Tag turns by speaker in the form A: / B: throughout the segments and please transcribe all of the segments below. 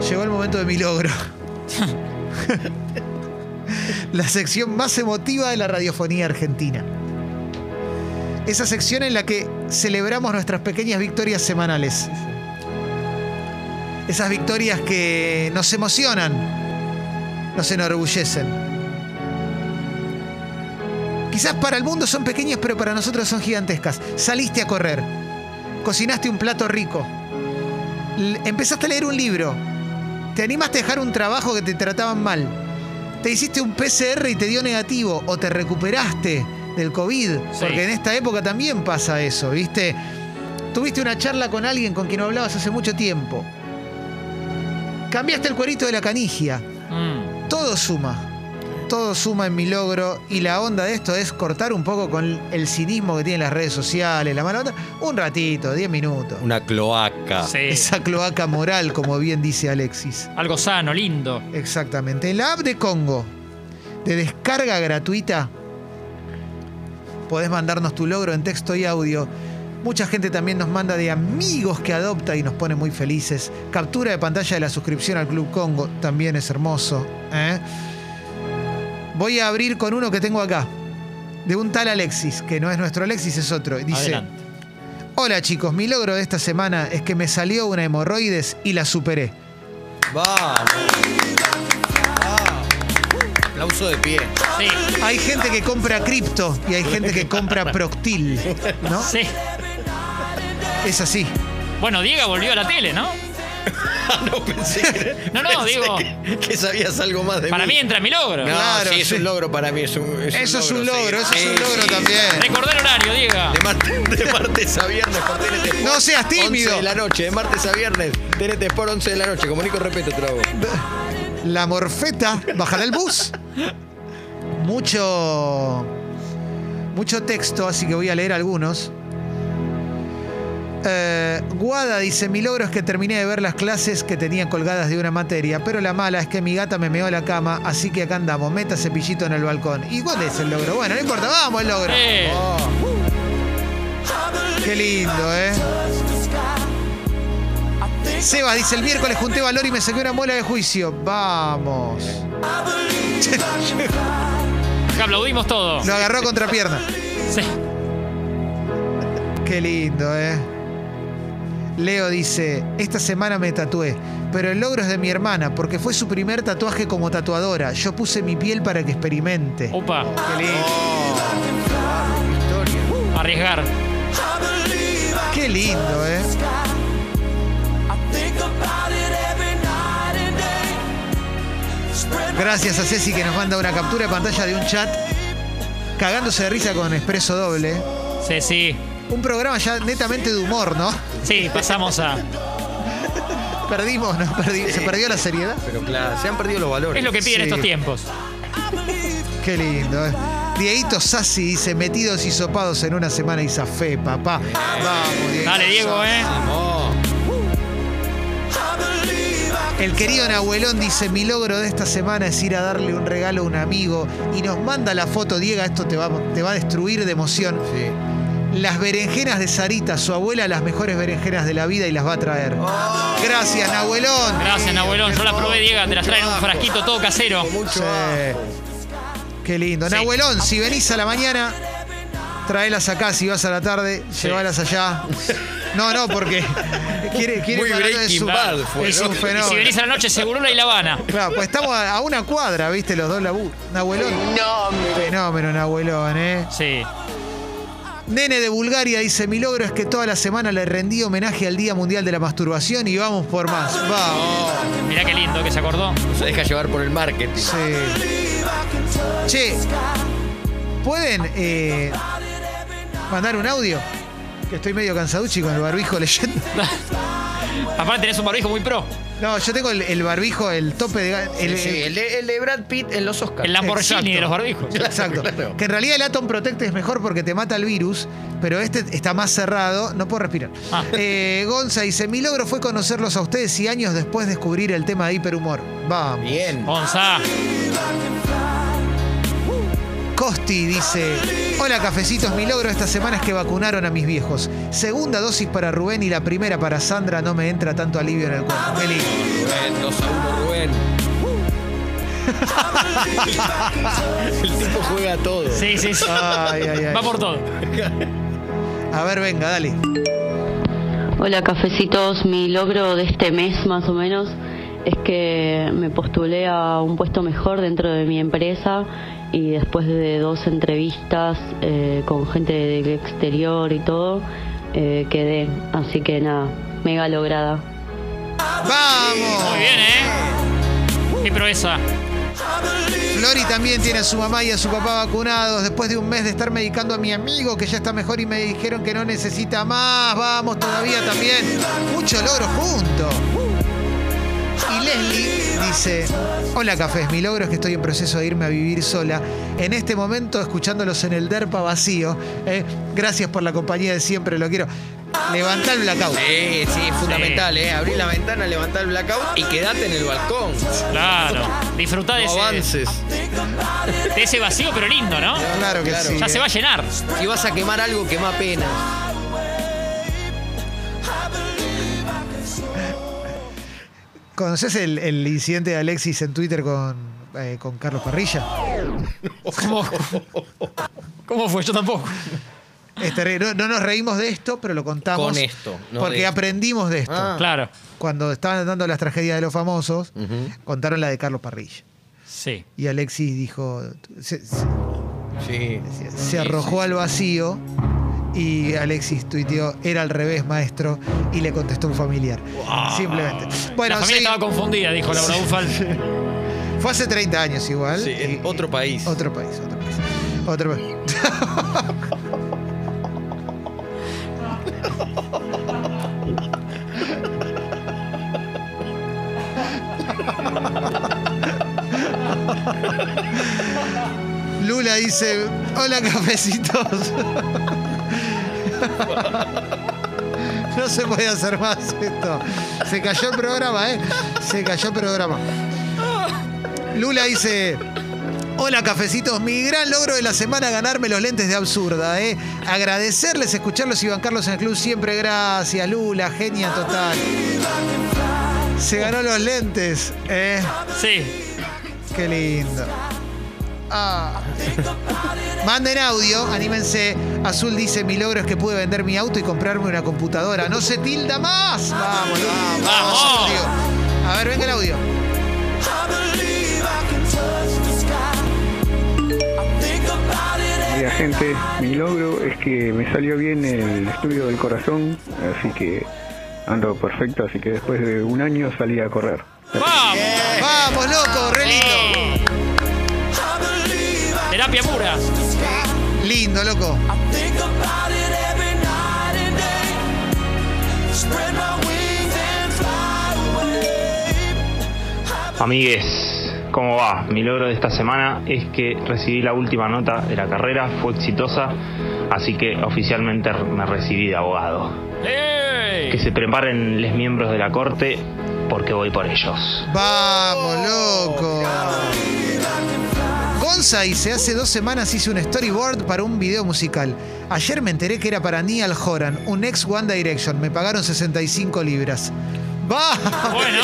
A: Llegó el momento de mi logro. la sección más emotiva de la radiofonía argentina. Esa sección en la que celebramos nuestras pequeñas victorias semanales. Esas victorias que nos emocionan, nos enorgullecen. Quizás para el mundo son pequeñas, pero para nosotros son gigantescas. Saliste a correr, cocinaste un plato rico, empezaste a leer un libro, te animaste a dejar un trabajo que te trataban mal, te hiciste un PCR y te dio negativo, o te recuperaste del COVID, porque en esta época también pasa eso, ¿viste? Tuviste una charla con alguien con quien no hablabas hace mucho tiempo. Cambiaste el cuerito de la canigia.
B: Mm.
A: Todo suma. Todo suma en mi logro. Y la onda de esto es cortar un poco con el cinismo que tienen las redes sociales, la mala onda. Un ratito, 10 minutos.
C: Una cloaca.
B: Sí.
A: Esa cloaca moral, como bien dice Alexis.
B: Algo sano, lindo.
A: Exactamente. En la app de Congo, de descarga gratuita, podés mandarnos tu logro en texto y audio. Mucha gente también nos manda de amigos que adopta y nos pone muy felices. Captura de pantalla de la suscripción al Club Congo también es hermoso. ¿eh? Voy a abrir con uno que tengo acá, de un tal Alexis, que no es nuestro Alexis, es otro. Dice:
B: Adelante.
A: Hola chicos, mi logro de esta semana es que me salió una hemorroides y la superé.
C: Vamos. Aplauso de pie.
B: Sí,
A: Hay gente que compra cripto y hay gente que compra Proctil, ¿no?
B: sí.
A: Es así.
B: Bueno, Diego volvió a la tele, ¿no?
C: no pensé que,
B: No, no,
C: pensé
B: digo-
C: que, que sabías algo más de
B: Para
C: mí.
B: mí entra mi logro.
C: No,
A: Claro,
C: sí, es
A: sí.
C: un logro para mí. Es un, es un
A: Eso es un
C: sí.
A: logro, eso es un logro
C: sí.
A: también.
B: Recordar horario, Diego.
C: De, martes, de martes a viernes por TNT Sport.
A: No seas tímido.
C: 11 de la noche, de martes a viernes. TNT Sport 11 de la noche. Comunico respeto, trago.
A: La morfeta, bajará el bus. Mucho. Mucho texto, así que voy a leer algunos. Eh, Guada dice: Mi logro es que terminé de ver las clases que tenía colgadas de una materia, pero la mala es que mi gata me meó la cama, así que acá andamos. Meta cepillito en el balcón. ¿Y cuál es el logro? Bueno, no importa, vamos el logro.
B: Eh,
A: Qué lindo, ¿eh? Seba dice, el miércoles junté valor y me saqué una muela de juicio. Vamos.
B: aplaudimos todo.
A: Lo agarró a contrapierna.
B: Sí.
A: Qué lindo, ¿eh? Leo dice, esta semana me tatué, pero el logro es de mi hermana, porque fue su primer tatuaje como tatuadora. Yo puse mi piel para que experimente.
B: Opa,
A: Qué lindo.
B: arriesgar.
A: Qué lindo, ¿eh? Gracias a Ceci que nos manda una captura de pantalla de un chat cagándose de risa con Expreso Doble.
B: Sí.
A: Un programa ya netamente de humor, ¿no?
B: Sí, pasamos a.
A: Perdimos, ¿no? Perdi- se perdió la seriedad.
C: Pero claro, se han perdido los valores.
B: Es lo que piden
A: Sí.
B: estos tiempos.
A: Qué lindo, ¿eh? Dieguito Sassi dice, metidos y sopados en una semana y zafé, papá. Vamos, Dieguito
B: Dale, Diego,
A: Sassi.
B: ¿eh?
C: Vamos.
A: El querido Nahuelón dice, mi logro de esta semana es ir a darle un regalo a un amigo y nos manda la foto, Diego, esto te va, te va a destruir de emoción.
C: Sí.
A: Las berenjenas de Sarita, su abuela, las mejores berenjenas de la vida y las va a traer. Gracias, Nahuelón.
B: Gracias, Nahuelón. Yo la probé, Diego. Te las traen en un frasquito todo casero.
C: Mucho
A: Sí. Qué lindo.
B: Sí.
A: Nahuelón, si venís a la mañana, tráelas acá. Si vas a la tarde, llévalas allá. No, no, porque quiere, quiere
C: Muy Breaking
A: es un,
C: Bad fue,
A: es
C: ¿no?
A: un fenómeno.
B: si venís a la noche, Segurula y La Habana.
A: Claro, pues estamos a, a una cuadra, ¿viste? Los dos labú. Nahuelón. Fenómeno, Nahuelón, ¿eh?
B: Sí.
A: Nene de Bulgaria dice: Mi logro es que toda la semana le rendí homenaje al Día Mundial de la Masturbación y vamos por más. Vamos.
B: Mirá qué lindo que se acordó.
C: Se deja llevar por el marketing.
A: Sí. Che, ¿pueden eh, mandar un audio? Que estoy medio cansaduchi con el barbijo leyendo.
B: Aparte tenés un barbijo muy pro.
A: No, yo tengo el, el barbijo, el tope de. El,
C: Sí, el, de, el de Brad Pitt en los Oscars.
B: El Lamborghini
A: Exacto.
B: de los barbijos.
A: Exacto.
C: Claro.
A: Que en realidad el Atom Protect es mejor porque te mata el virus, pero este está más cerrado, no puedo respirar.
B: Ah.
A: Eh, Gonza dice: Mi logro fue conocerlos a ustedes y años después descubrir el tema de hiperhumor. Vamos.
C: Bien.
B: Gonza.
A: Costi dice: Hola, cafecitos. Mi logro esta semana es que vacunaron a mis viejos. Segunda dosis para Rubén y la primera para Sandra. No me entra tanto alivio en el cuerpo. Lindo.
C: Rubén, 2 a 1, Rubén. El tipo juega todo.
B: Sí, sí, sí.
A: Ay, ay, ay.
B: Va por todo.
A: A ver, venga, dale.
D: Hola cafecitos, mi logro de este mes más o menos es que me postulé a un puesto mejor dentro de mi empresa y después de dos entrevistas eh, con gente del exterior y todo, eh, quedé. Así que nada, mega lograda.
A: ¡Vamos!
B: Muy bien, ¿eh? Qué proeza.
A: Flori también tiene a su mamá y a su papá vacunados después de un mes de estar medicando a mi amigo que ya está mejor y me dijeron que no necesita más. Vamos todavía también. Mucho logro juntos. Y Leslie dice, hola cafés, mi logro es que estoy en proceso de irme a vivir sola. En este momento escuchándolos en el DERPA vacío. Eh, gracias por la compañía de siempre, lo quiero. Levantar el blackout.
C: Sí, sí, es fundamental, ¿eh? Abrir la ventana, levantar el blackout y quedate en el balcón.
B: Claro. Disfrutá de
C: No
B: ese,
C: avances.
B: de ese vacío, pero lindo, ¿no?
A: Claro que
C: Claro.
A: sí.
B: Ya
A: eh.
B: se va a llenar.
C: Si vas a quemar algo, quema pena.
A: ¿Conoces el, el incidente de Alexis en Twitter con, eh, con Carlos Parrilla?
B: ¿Cómo, ¿Cómo fue? Yo tampoco.
A: No, no nos reímos de esto, pero lo contamos.
C: Con esto, no
A: porque
C: de esto.
A: aprendimos de esto.
C: Ah.
B: Claro.
A: Cuando estaban dando las tragedias de los famosos, contaron la de Carlos Parrilla.
B: Sí.
A: Y Alexis dijo, se, se-
C: Sí.
A: se arrojó al vacío y Alexis tuiteó, era al revés, maestro, y le contestó un familiar. Simplemente. Bueno,
B: la familia
A: sí,
B: estaba confundida, dijo Laura Ufal.
A: fue hace 30 años igual.
C: Sí, en
A: Y-
C: otro país.
A: Otro país, otro país. Otro país. Lula dice, hola cafecitos. No se puede hacer más esto. Se cayó el programa, ¿eh? Se cayó el programa. Lula dice, hola cafecitos, mi gran logro de la semana ganarme los lentes de absurda, ¿eh? Agradecerles, escucharlos y bancarlos en el club siempre, gracias Lula, genia total. Se ganó los lentes, ¿eh?
B: Sí.
A: Qué lindo. Ah. Manden audio, anímense. Azul dice, mi logro es que pude vender mi auto y comprarme una computadora. No se tilda más. Vamos, vamos, vamos. Audio. A ver, venga el audio.
E: Mira gente, mi logro es que me salió bien el estudio del corazón, así que ando perfecto, así que después de un año salí a correr.
B: ¡Vamos!
A: Vamos, loco, re lindo.
B: Terapia pura.
A: Lindo, loco.
F: Amigues, ¿cómo va? Mi logro de esta semana es que recibí la última nota de la carrera, fue exitosa, así que oficialmente me recibí de abogado.
B: ¡Ey!
F: Que se preparen los miembros de la corte porque voy por ellos.
A: Vamos, loco. Gonza dice, hace dos semanas hice un storyboard para un video musical. Ayer me enteré que era para Niall Horan, un ex One Direction. Me pagaron 65 libras. ¡Va!
B: Bueno,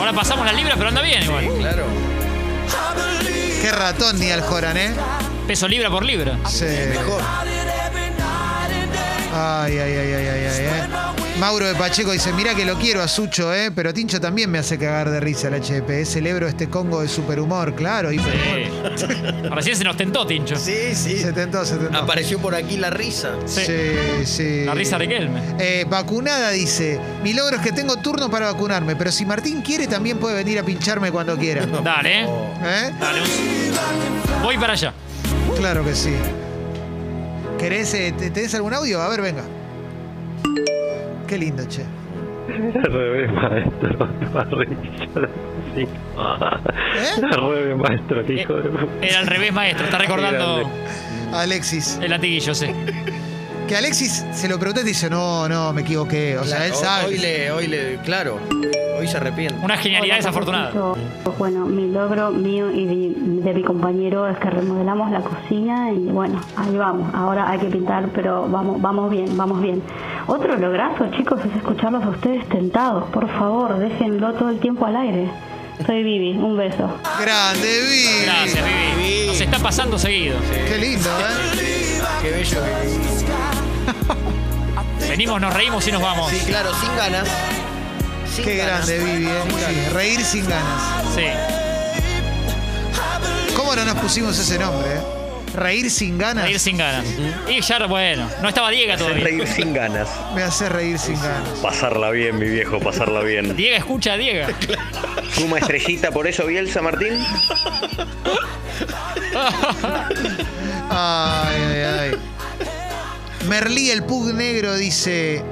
B: ahora pasamos las libras, pero anda bien igual.
C: Claro.
A: ¡Qué ratón Niall Horan, eh!
B: Peso libra por libra.
A: Sí.
C: Mejor.
A: Ay, ay, ay, ay, ay, ay, eh. Mauro de Pacheco dice, mira que lo quiero a Sucho, eh, pero Tincho también me hace cagar de risa el HP. Celebro este Congo de superhumor, claro. Y
B: Sí. Recién se nos tentó, Tincho.
C: Sí, sí.
A: Se tentó, se tentó.
C: Apareció por aquí la risa.
B: Sí.
A: Sí, sí.
B: La risa de Kelme.
A: Eh, vacunada dice, mi logro es que tengo turno para vacunarme, pero si Martín quiere también puede venir a pincharme cuando quiera.
B: Dale, ¿eh?
A: ¿Eh?
B: Dale. Voy para allá.
A: Claro que sí. ¿Querés, eh, te- ¿Tenés algún audio? A ver, venga. Qué lindo, che.
E: Al revés, maestro, Sí.
A: ¿Eh?
E: Al revés, maestro,
B: Eh,
E: hijo de puta.
B: Era al revés, maestro. Está recordando.
A: Alexis.
B: el latiguillo, sí.
A: Que Alexis se lo pregunté y dice, no, no, me equivoqué. O sea, él sabe.
C: Hoy le, hoy le, claro. Hoy se arrepiente.
B: Una genialidad desafortunada.
G: Bueno, mi logro mío y de, de mi compañero es que remodelamos la cocina y bueno, ahí vamos. Ahora hay que pintar, pero vamos, vamos bien, vamos bien. Otro lograzo, chicos, es escucharlos a ustedes tentados. Por favor, déjenlo todo el tiempo al aire. Soy Vivi, un beso.
A: Grande, Vivi.
B: Gracias, Vivi. Nos está pasando seguido.
A: Qué lindo, ¿eh?
C: Qué bello
B: Venimos, nos reímos y nos vamos.
C: Sí, claro, sin ganas. Sin
A: Qué
C: ganas.
A: grande, Vivi, ¿eh? Sí, reír sin ganas.
B: Sí.
A: ¿Cómo no nos pusimos ese nombre, eh? Reír sin ganas.
B: Reír sin ganas. Y ya, bueno, no estaba Diego todavía.
H: reír sin ganas.
A: Me hace reír sin ganas.
H: Pasarla bien, mi viejo, pasarla bien.
B: Diego escucha a Diego.
H: Suma estrellita por eso, Bielsa Martín.
A: Ay, ay, ay. Merlí el Pug Negro dice: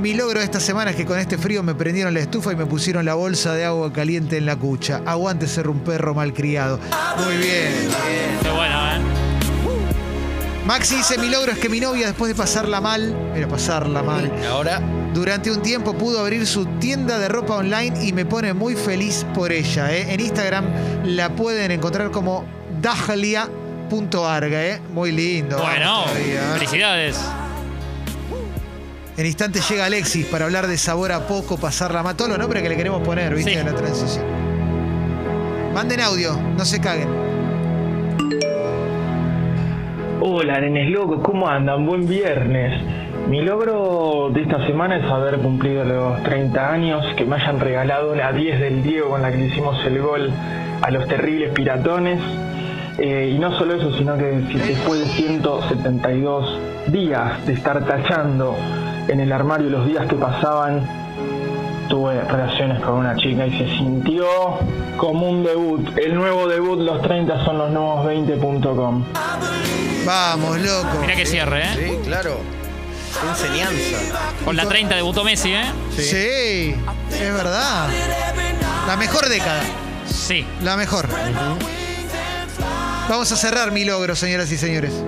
A: Mi logro de esta semana es que con este frío me prendieron la estufa y me pusieron la bolsa de agua caliente en la cucha. Aguante ser un perro malcriado. Muy bien.
B: Qué bueno, ¿eh?
A: Maxi dice: Mi logro es que mi novia, después de pasarla mal, mira, pasarla mal,
C: Ahora,
A: durante un tiempo pudo abrir su tienda de ropa online y me pone muy feliz por ella. ¿eh? En Instagram la pueden encontrar como dahlia.arga. ¿eh? Muy lindo.
B: Bueno,
A: todavía, ¿eh?
B: felicidades.
A: En instantes llega Alexis para hablar de sabor a poco, pasarla mal. Todos los nombres que le queremos poner, ¿viste?
B: Sí.
A: En la transición. Manden audio, no se caguen.
I: Hola, nenes locos, ¿cómo andan? Buen viernes. Mi logro de esta semana es haber cumplido los 30 años, que me hayan regalado la 10 del Diego con la que le hicimos el gol a los terribles piratones. Eh, y no solo eso, sino que si después de 172 días de estar tachando en el armario los días que pasaban, tuve relaciones con una chica y se sintió como un debut. El nuevo debut, los 30 son los nuevos 20.com.
A: Vamos, loco.
B: Mirá que cierre, ¿eh?
C: sí, claro. Qué enseñanza.
B: Con la 30 debutó Messi, ¿eh?
A: Sí. es verdad. La mejor década.
B: Sí.
A: La mejor. Vamos a cerrar mi logro, señoras y señores.